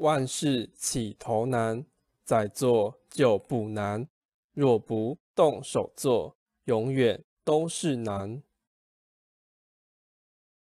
万事起头难再做就不难。若不动手做永远都是难。